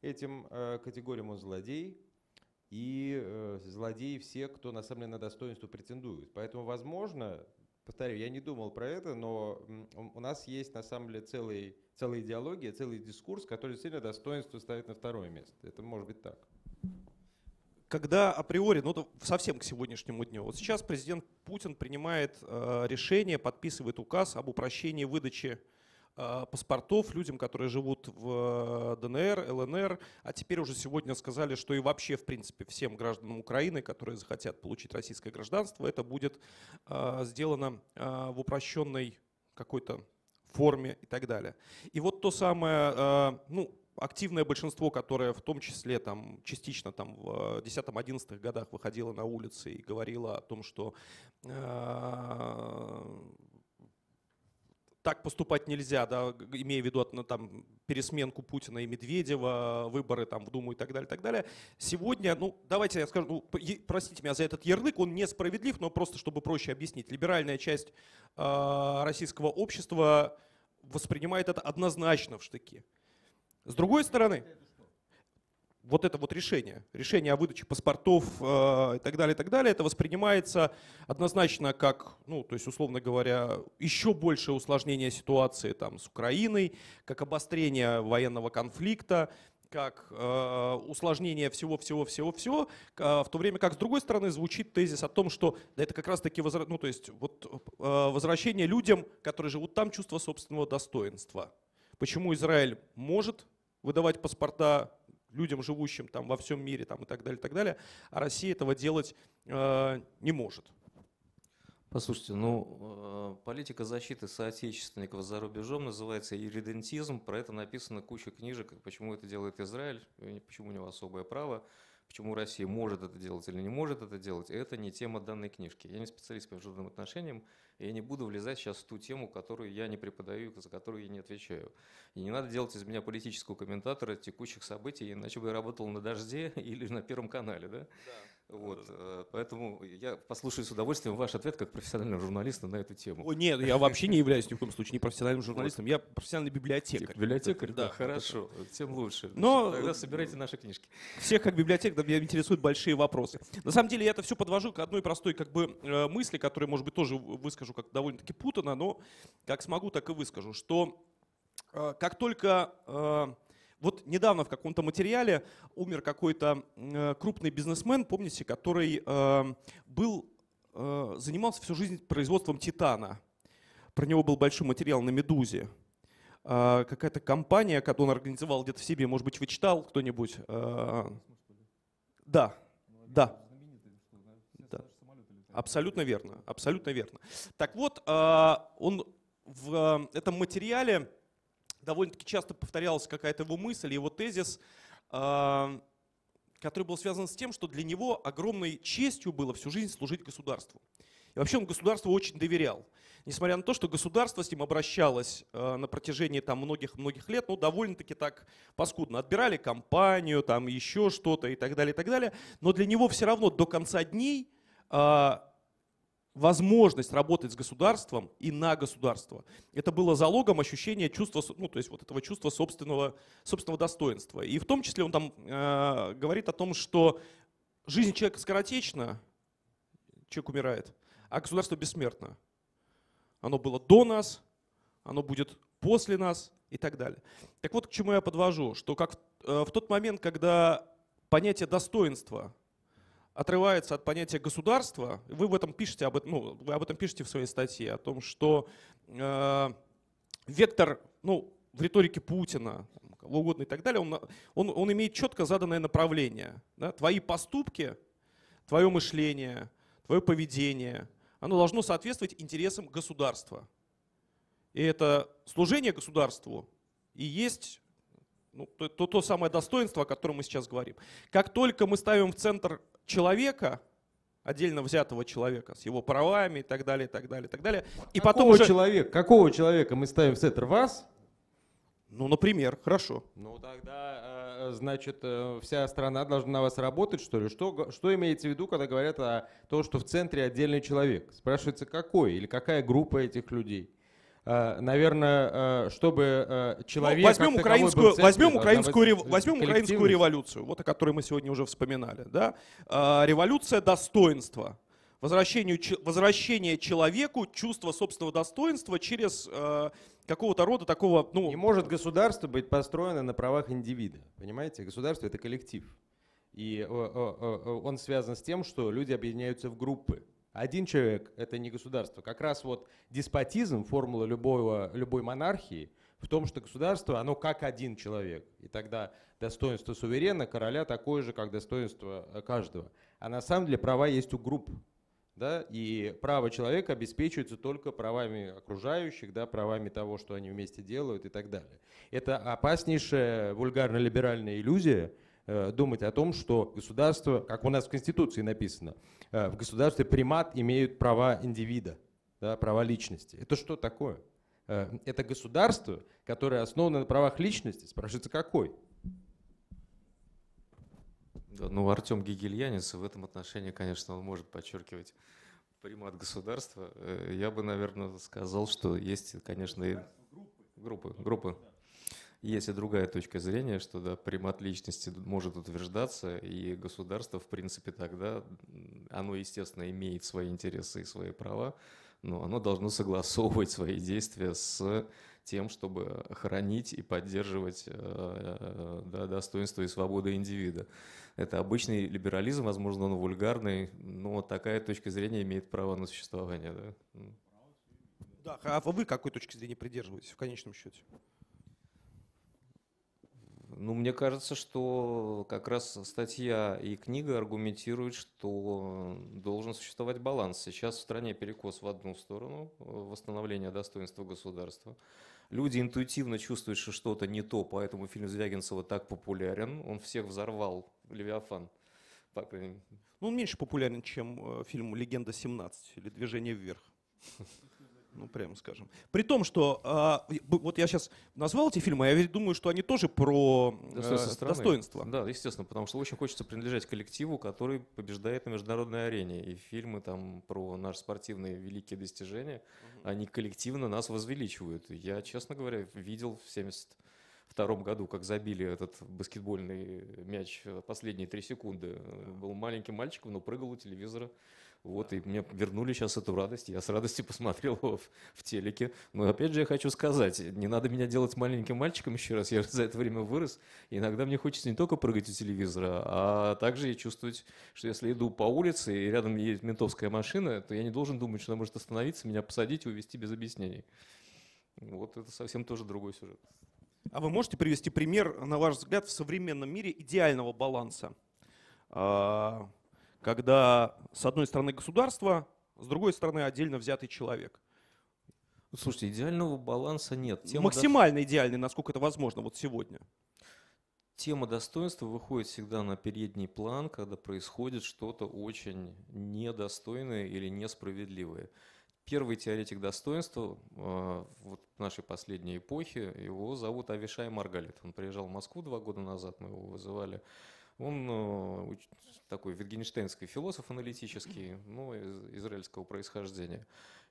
этим категориям, он злодей, и злодеи все, кто на самом деле на достоинство претендует. Поэтому, возможно, повторю, я не думал про это, но у нас есть на самом деле целый, целая идеология, целый дискурс, который действительно достоинство ставит на второе место. Это может быть так. Когда априори, ну совсем к сегодняшнему дню, вот сейчас президент Путин принимает э, решение, подписывает указ об упрощении выдачи паспортов людям, которые живут в э, ДНР, ЛНР, а теперь уже сегодня сказали, что и вообще, в принципе, всем гражданам Украины, которые захотят получить российское гражданство, это будет э, сделано э, в упрощенной какой-то форме и так далее. И вот то самое, э, ну, активное большинство, которое в том числе там, частично там, в 10-11 годах выходило на улицы и говорило о том, что э, так поступать нельзя, да, имея в виду там, пересменку Путина и Медведева, выборы там, в Думу и так далее, так далее. Сегодня, ну, давайте я скажу, ну, простите меня за этот ярлык, он несправедлив, но просто чтобы проще объяснить. Либеральная часть э, российского общества воспринимает это однозначно в штыки. С другой стороны, вот это вот решение, решение о выдаче паспортов э, и так далее, и так далее, это воспринимается однозначно как, ну, то есть, условно говоря, еще большее усложнение ситуации там с Украиной, как обострение военного конфликта, как э, усложнение всего-всего-всего-всего, э, в то время как с другой стороны звучит тезис о том, что да, это как раз-таки возра... ну, то есть, вот, э, возвращение людям, которые живут там, чувство собственного достоинства. Почему Израиль может выдавать паспорта людям, живущим там во всем мире там, и так далее, и так далее, а Россия этого делать э, не может. Послушайте, ну, э, политика защиты соотечественников за рубежом называется иридентизм. Про это написано куча книжек, почему это делает Израиль, почему у него особое право. Почему Россия может это делать или не может это делать, это не тема данной книжки. Я не специалист по международным отношениям, я не буду влезать сейчас в ту тему, которую я не преподаю, за которую я не отвечаю. И не надо делать из меня политического комментатора текущих событий, иначе бы я работал на «Дожде» [laughs] или на Первом канале. Да? Да. Вот, э, поэтому я послушаю с удовольствием ваш ответ как профессионального журналиста на эту тему. О, нет, я вообще не являюсь ни в коем случае не профессиональным журналистом, я профессиональный библиотекарь. Библиотекарь, да, хорошо, тем лучше. Но тогда собирайте наши книжки. Всех как библиотекарь меня интересуют большие вопросы. На самом деле я это все подвожу к одной простой как бы э, мысли, которую, может быть, тоже выскажу как довольно-таки путано, но как смогу, так и выскажу, что э, как только вот недавно в каком-то материале умер какой-то э, крупный бизнесмен, помните, который э, был, э, занимался всю жизнь производством титана. Про него был большой материал на «Медузе». Какая-то компания, которую он организовал где-то в себе, может быть, вы читал кто-нибудь? Да. да. Абсолютно верно, абсолютно верно. Так вот, он в этом материале довольно-таки часто повторялась какая-то его мысль, его тезис, а, который был связан с тем, что для него огромной честью было всю жизнь служить государству. И вообще он государству очень доверял. Несмотря на то, что государство с ним обращалось а, на протяжении там многих-многих лет, ну, довольно-таки так паскудно. Отбирали компанию, там еще что-то и так далее, и так далее. Но для него все равно до конца дней а, возможность работать с государством и на государство. Это было залогом ощущения чувства, ну, то есть вот этого чувства собственного, собственного достоинства. И в том числе он там э, говорит о том, что жизнь человека скоротечна, человек умирает, а государство бессмертно. Оно было до нас, оно будет после нас и так далее. Так вот, к чему я подвожу, что как в, э, в тот момент, когда понятие достоинства – отрывается от понятия государства. Вы в этом пишете, об этом, ну, вы об этом пишете в своей статье, о том, что э, вектор, ну, в риторике Путина, кого угодно и так далее, он, он, он имеет четко заданное направление. Да? Твои поступки, твое мышление, твое поведение, оно должно соответствовать интересам государства. И это служение государству и есть ну, то, то, то самое достоинство, о котором мы сейчас говорим. Как только мы ставим в центр человека, отдельно взятого человека с его правами и так далее, и так далее, и так далее. И какого потом уже... человека, какого человека мы ставим в центр? Вас? Ну, например, хорошо. Ну, тогда, э, значит, э, вся страна должна на вас работать, что ли? Что, что имеется в виду, когда говорят о том, что в центре отдельный человек? Спрашивается, какой или какая группа этих людей? Э, наверное, э, чтобы э, человек... Ну, возьмем украинскую, центре, возьмем, украинскую, возьмем украинскую революцию, вот о которой мы сегодня уже вспоминали. Да? Революция достоинства. Возвращение, возвращение человеку чувства собственного достоинства через какого-то рода такого... Ну... Не может государство быть построено на правах индивида. Понимаете? Государство — это коллектив. И он связан с тем, что люди объединяются в группы. Один человек – это не государство. Как раз вот деспотизм, формула любого, любой монархии, в том, что государство, оно как один человек. И тогда достоинство суверена, короля, такое же, как достоинство э, каждого. А на самом деле права есть у групп. Да? И право человека обеспечивается только правами окружающих, да, правами того, что они вместе делают и так далее. Это опаснейшая вульгарно-либеральная иллюзия, думать о том, что государство, как у нас в Конституции написано, э, в государстве примат имеют права индивида, да, права личности. Это что такое? Э, это государство, которое основано на правах личности. Спрашивается, какой? Да, ну, Артем Гигельянец в этом отношении, конечно, он может подчеркивать примат государства. Э, я бы, наверное, сказал, что есть, конечно, и группы, группы. Есть и другая точка зрения, что да, примат личности может утверждаться, и государство, в принципе, тогда, оно, естественно, имеет свои интересы и свои права, но оно должно согласовывать свои действия с тем, чтобы хранить и поддерживать э, э, да, достоинство и свободу индивида. Это обычный либерализм, возможно, он вульгарный, но такая точка зрения имеет право на существование. Да, да а вы какой точки зрения придерживаетесь в конечном счете? Ну, мне кажется, что как раз статья и книга аргументируют, что должен существовать баланс. Сейчас в стране перекос в одну сторону, восстановление достоинства государства. Люди интуитивно чувствуют, что что-то не то, поэтому фильм Звягинцева так популярен. Он всех взорвал, Левиафан. Ну, он меньше популярен, чем э, фильм «Легенда 17» или «Движение вверх». [laughs] Ну, прямо скажем. При том, что э, вот я сейчас назвал эти фильмы, а я ведь думаю, что они тоже про э, достоинство. Да, естественно, потому что очень хочется принадлежать коллективу, который побеждает на международной арене. И фильмы там про наши спортивные великие достижения, угу. они коллективно нас возвеличивают. Я, честно говоря, видел в 70 втором году, как забили этот баскетбольный мяч последние три секунды. Был маленьким мальчиком, но прыгал у телевизора. Вот, и мне вернули сейчас эту радость. Я с радостью посмотрел его в, в телеке. Но опять же я хочу сказать, не надо меня делать маленьким мальчиком еще раз. Я [laughs] за это время вырос. Иногда мне хочется не только прыгать у телевизора, а также и чувствовать, что если иду по улице и рядом едет ментовская машина, то я не должен думать, что она может остановиться, меня посадить и увезти без объяснений. Вот это совсем тоже другой сюжет. А вы можете привести пример, на ваш взгляд, в современном мире идеального баланса? Когда с одной стороны государство, с другой стороны отдельно взятый человек. Слушайте, идеального баланса нет. Тема Максимально до... идеальный, насколько это возможно вот сегодня. Тема достоинства выходит всегда на передний план, когда происходит что-то очень недостойное или несправедливое. Первый теоретик достоинства э, вот нашей последней эпохи, его зовут Авишай Маргалит. Он приезжал в Москву два года назад, мы его вызывали. Он э, такой витгенштейнский философ аналитический, ну, из израильского происхождения.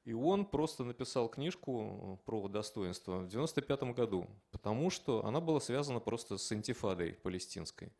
И он просто написал книжку про достоинство в 95 году, потому что она была связана просто с антифадой палестинской.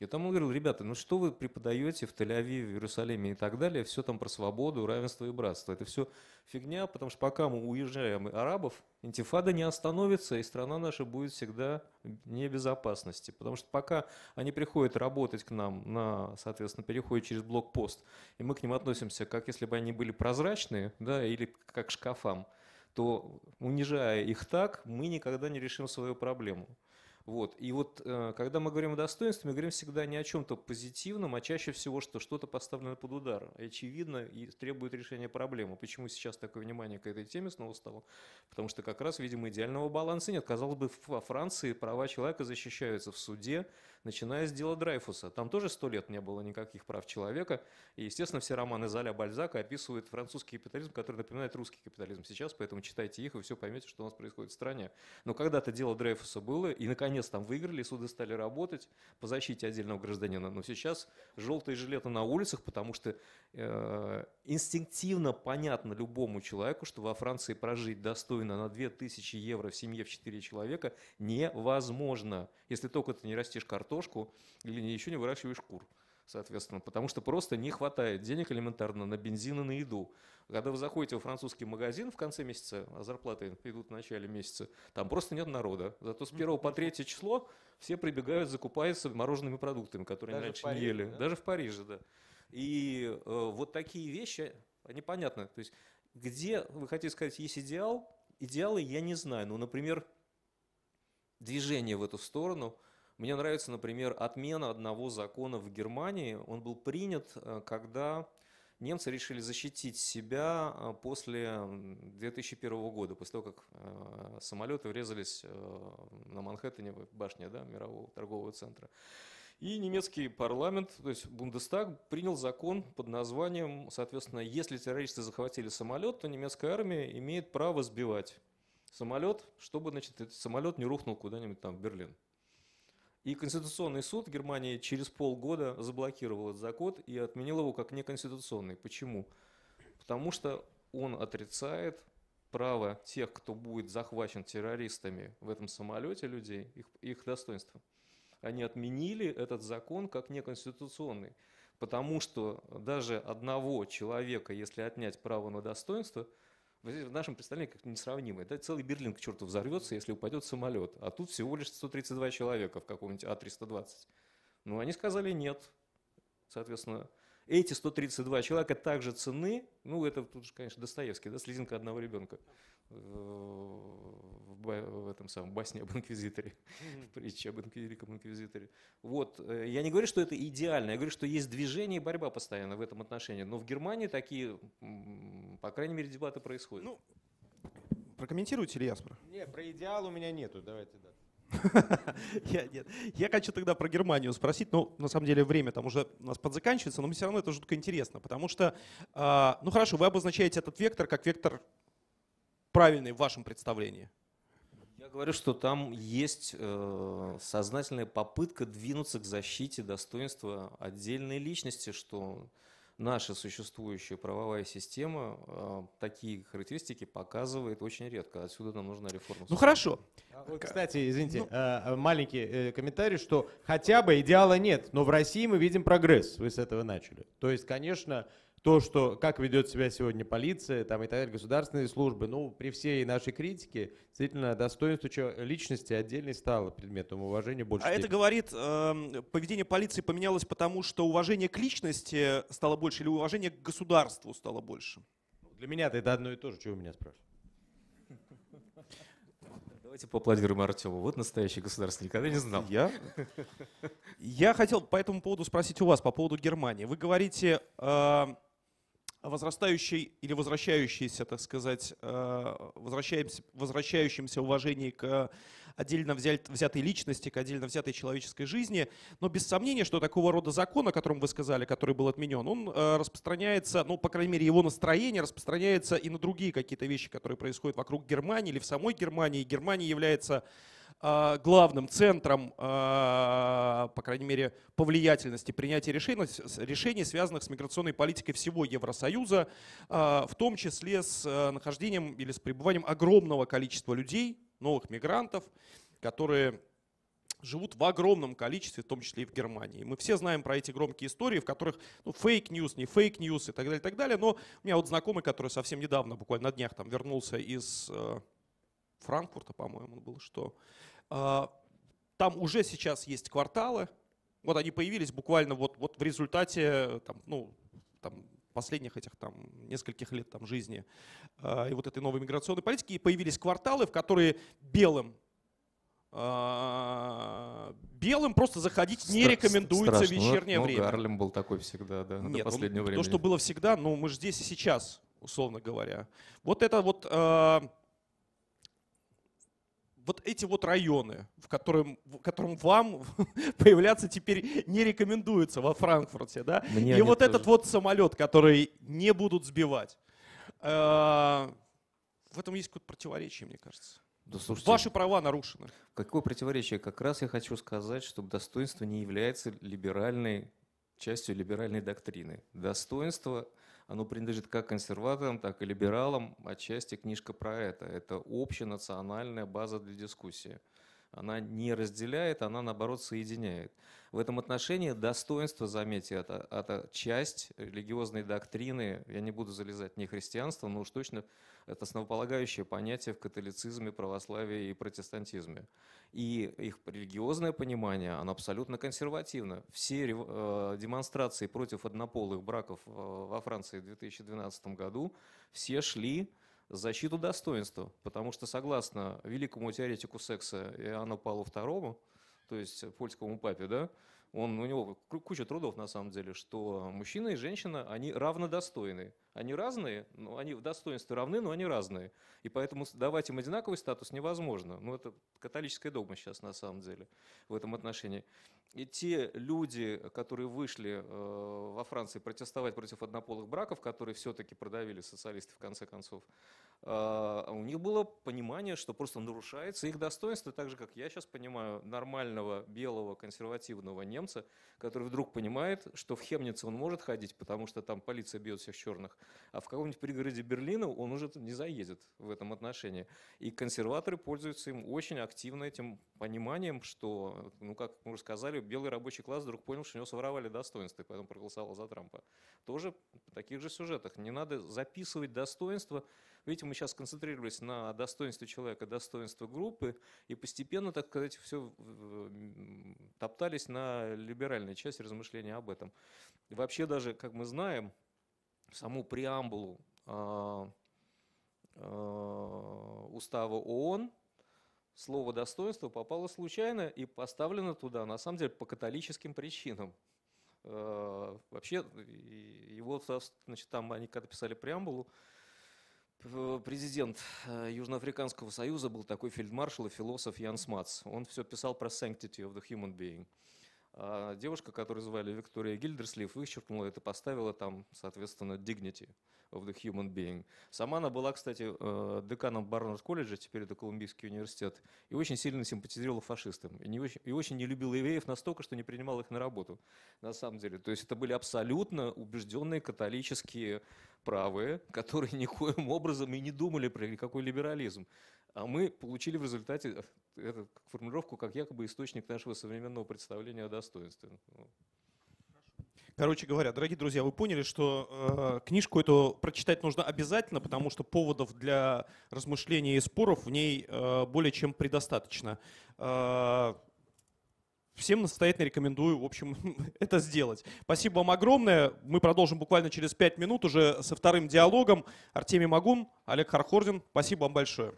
И там говорил, ребята, ну что вы преподаете в Тель-Авиве, в Иерусалиме и так далее, все там про свободу, равенство и братство. Это все фигня, потому что пока мы уезжаем арабов, интифада не остановится, и страна наша будет всегда не безопасности. Потому что пока они приходят работать к нам, на, соответственно, переходят через блокпост, и мы к ним относимся, как если бы они были прозрачные, да, или как к шкафам, то унижая их так, мы никогда не решим свою проблему. Вот. И вот э, когда мы говорим о достоинстве, мы говорим всегда не о чем-то позитивном, а чаще всего, что что-то поставлено под удар, очевидно, и требует решения проблемы. Почему сейчас такое внимание к этой теме снова стало? Потому что как раз, видимо, идеального баланса нет. Казалось бы, во Франции права человека защищаются в суде, начиная с дела Драйфуса. Там тоже сто лет не было никаких прав человека. И, естественно, все романы Заля Бальзака описывают французский капитализм, который напоминает русский капитализм сейчас, поэтому читайте их, и все поймете, что у нас происходит в стране. Но когда-то дело Дрейфуса было, и, наконец, там выиграли, суды стали работать по защите отдельного гражданина. Но сейчас желтые жилеты на улицах, потому что э, инстинктивно понятно любому человеку, что во Франции прожить достойно на 2000 евро в семье в 4 человека невозможно, если только ты не растешь картошку или еще не выращиваешь кур соответственно, потому что просто не хватает денег элементарно на бензин и на еду. Когда вы заходите в французский магазин в конце месяца, а зарплаты идут в начале месяца, там просто нет народа. Зато с 1 по 3 число все прибегают, закупаются морожеными продуктами, которые Даже иначе не ели. Да? Даже в Париже, да. И э, вот такие вещи, они понятны. То есть где, вы хотите сказать, есть идеал? Идеалы я не знаю. Ну, например, движение в эту сторону. Мне нравится, например, отмена одного закона в Германии. Он был принят, э, когда немцы решили защитить себя э, после 2001 года, после того, как э, самолеты врезались на Манхэттене в башне да, мирового торгового центра. И немецкий парламент, то есть Бундестаг, принял закон под названием, соответственно, если террористы захватили самолет, то немецкая армия имеет право сбивать самолет, чтобы значит, этот самолет не рухнул куда-нибудь там в Берлин. И Конституционный суд Германии через полгода заблокировал этот закон и отменил его как неконституционный. Почему? Потому что он отрицает право тех, кто будет захвачен террористами в этом самолете людей, их, их достоинство они отменили этот закон как неконституционный. Потому что даже одного человека, если отнять право на достоинство, в нашем представлении как несравнимое. Да, целый Берлин к черту взорвется, если упадет самолет. А тут всего лишь 132 человека в каком-нибудь А-320. Ну, они сказали нет. Соответственно, эти 132 человека также цены, ну, это тут же, конечно, Достоевский, да, слезинка одного ребенка в, в этом самом басне об инквизиторе, в притче об великом инквизиторе. Вот. Э, я не говорю, что это идеально, я говорю, что есть движение и борьба постоянно в этом отношении. Но в Германии такие, по крайней мере, дебаты происходят. Ну, прокомментируйте ли Яспер? Нет, про идеал у меня нету, давайте, да. Я, нет. я хочу тогда про Германию спросить, но на самом деле время там уже у нас подзаканчивается, но мне все равно это жутко интересно, потому что, э, ну хорошо, вы обозначаете этот вектор как вектор правильный в вашем представлении? Я говорю, что там есть э, сознательная попытка двинуться к защите достоинства отдельной личности, что наша существующая правовая система э, такие характеристики показывает очень редко. Отсюда нам нужна реформа. Ну хорошо. А, кстати, извините, ну, э, маленький э, комментарий, что хотя бы идеала нет, но в России мы видим прогресс. Вы с этого начали. То есть, конечно, то, что, как ведет себя сегодня полиция там, и так далее, государственные службы, ну, при всей нашей критике, действительно, достоинство личности отдельно стало предметом уважения больше. А это говорит, э, поведение полиции поменялось потому, что уважение к личности стало больше или уважение к государству стало больше? Для меня это одно и то же, чего вы меня спрашиваете. Давайте поаплодируем Артему. Вот настоящий государственный, никогда не знал. Я? Я хотел по этому поводу спросить у вас, по поводу Германии. Вы говорите, э, возрастающей или возвращающейся, так сказать, э, возвращаемся, возвращающемся уважении к отдельно взятой личности, к отдельно взятой человеческой жизни. Но без сомнения, что такого рода закон, о котором вы сказали, который был отменен, он э, распространяется, ну, по крайней мере, его настроение распространяется и на другие какие-то вещи, которые происходят вокруг Германии или в самой Германии. Германия является главным центром, а, по крайней мере, по влиятельности принятия решений, решений, связанных с миграционной политикой всего Евросоюза, а, в том числе с нахождением или с пребыванием огромного количества людей, новых мигрантов, которые живут в огромном количестве, в том числе и в Германии. Мы все знаем про эти громкие истории, в которых ну, fake news, не fake news и так далее, и так далее. Но у меня вот знакомый, который совсем недавно, буквально на днях, там вернулся из э, Франкфурта, по-моему, был, что а, там уже сейчас есть кварталы, вот они появились буквально вот, вот в результате там, ну, там, последних этих там нескольких лет там жизни э, и вот этой новой миграционной политики, и появились кварталы, в которые белым э, белым просто заходить не рекомендуется страшно. в вечернее ну, время. Гарлем был такой всегда, да, Нет, до последнего он, времени. То, что было всегда, ну мы же здесь и сейчас, условно говоря. Вот это вот э, вот эти вот районы, в котором, в котором вам [laughs] появляться теперь не рекомендуется во Франкфурте, да? Мне и вот тоже. этот вот самолет, который не будут сбивать. Э, в этом есть какое-то противоречие, мне кажется. Да, слушайте, Ваши права нарушены. Какое противоречие? Как раз я хочу сказать, что достоинство не является либеральной частью либеральной доктрины. Достоинство оно принадлежит как консерваторам, так и либералам. Отчасти книжка про это. Это общенациональная база для дискуссии. Она не разделяет, она наоборот соединяет. В этом отношении достоинство, заметьте, это, это часть религиозной доктрины. Я не буду залезать не христианство, но уж точно это основополагающее понятие в католицизме, православии и протестантизме. И их религиозное понимание, оно абсолютно консервативно. Все э, демонстрации против однополых браков э, во Франции в 2012 году, все шли защиту достоинства, потому что согласно великому теоретику секса Иоанну Павлу II, то есть польскому папе, да, он, у него куча трудов на самом деле, что мужчина и женщина, они равнодостойны. Они разные, но они в достоинстве равны, но они разные. И поэтому давать им одинаковый статус невозможно. Ну, это католическая догма сейчас на самом деле в этом отношении. И те люди, которые вышли э, во Франции протестовать против однополых браков, которые все-таки продавили социалисты в конце концов, э, у них было понимание, что просто нарушается их достоинство, так же, как я сейчас понимаю, нормального белого консервативного немца, который вдруг понимает, что в Хемнице он может ходить, потому что там полиция бьет всех черных, а в каком-нибудь пригороде Берлина он уже не заедет в этом отношении. И консерваторы пользуются им очень активно этим пониманием, что, ну, как мы уже сказали, белый рабочий класс вдруг понял, что у него своровали достоинство, и поэтому проголосовал за Трампа. Тоже в таких же сюжетах. Не надо записывать достоинство. Видите, мы сейчас концентрировались на достоинстве человека, достоинстве группы, и постепенно, так сказать, все топтались на либеральной части размышления об этом. И вообще даже, как мы знаем, саму преамбулу э, э, устава ООН слово достоинство попало случайно и поставлено туда, на самом деле, по католическим причинам. Э, вообще, его, значит, там они когда писали преамбулу, президент Южноафриканского союза был такой фельдмаршал и философ Ян Смац. Он все писал про sanctity of the human being. А девушка, которую звали Виктория Гильдерслив, вычеркнула это, поставила там, соответственно, dignity of the human being. Сама она была, кстати, э, деканом Барнард колледжа, теперь это Колумбийский университет, и очень сильно симпатизировала фашистам. И, не очень, и очень не любила евреев настолько, что не принимала их на работу, на самом деле. То есть это были абсолютно убежденные католические правые, которые [laughs] никоим образом и не думали про никакой либерализм. А мы получили в результате э, эту формулировку как якобы источник нашего современного представления о достоинстве. Ну. Короче говоря, дорогие друзья, вы поняли, что э, книжку эту прочитать нужно обязательно, потому что поводов для размышлений и споров в ней э, более чем предостаточно. Э, всем настоятельно рекомендую, в общем, [laughs] это сделать. Спасибо вам огромное. Мы продолжим буквально через пять минут уже со вторым диалогом. Артемий Магун, Олег Хархордин. Спасибо вам большое.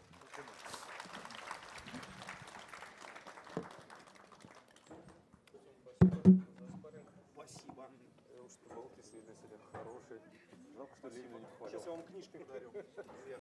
Сейчас я вам книжкой дарю.